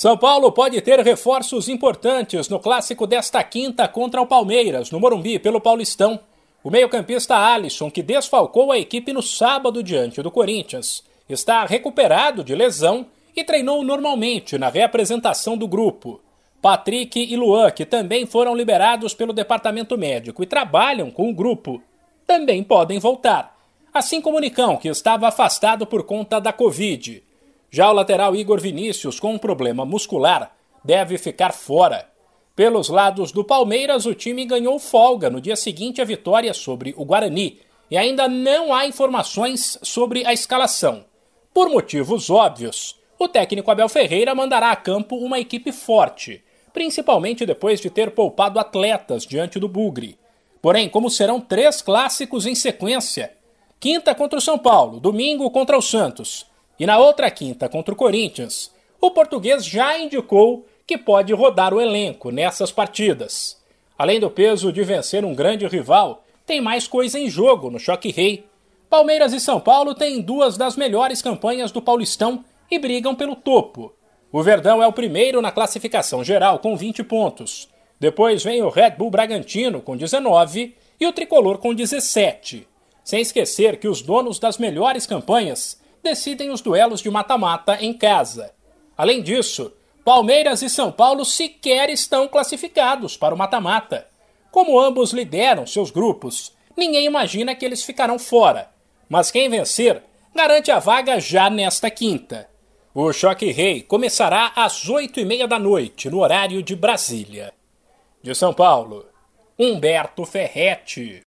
São Paulo pode ter reforços importantes no clássico desta quinta contra o Palmeiras, no Morumbi, pelo Paulistão. O meio-campista Alisson, que desfalcou a equipe no sábado diante do Corinthians, está recuperado de lesão e treinou normalmente na reapresentação do grupo. Patrick e Luan, que também foram liberados pelo departamento médico e trabalham com o grupo, também podem voltar. Assim como o Nicão, que estava afastado por conta da Covid. Já o lateral Igor Vinícius, com um problema muscular, deve ficar fora. Pelos lados do Palmeiras, o time ganhou folga no dia seguinte à vitória sobre o Guarani e ainda não há informações sobre a escalação. Por motivos óbvios, o técnico Abel Ferreira mandará a campo uma equipe forte, principalmente depois de ter poupado atletas diante do Bugre. Porém, como serão três clássicos em sequência, quinta contra o São Paulo, domingo contra o Santos e na outra quinta contra o Corinthians, o português já indicou que pode rodar o elenco nessas partidas. Além do peso de vencer um grande rival, tem mais coisa em jogo no Choque Rei. Palmeiras e São Paulo têm duas das melhores campanhas do Paulistão e brigam pelo topo. O Verdão é o primeiro na classificação geral com 20 pontos. Depois vem o Red Bull Bragantino com 19 e o Tricolor com 17. Sem esquecer que os donos das melhores campanhas decidem os duelos de mata-mata em casa. Além disso, Palmeiras e São Paulo sequer estão classificados para o mata-mata. Como ambos lideram seus grupos, ninguém imagina que eles ficarão fora. Mas quem vencer garante a vaga já nesta quinta. O Choque Rei começará às oito e meia da noite, no horário de Brasília. De São Paulo, Humberto Ferretti.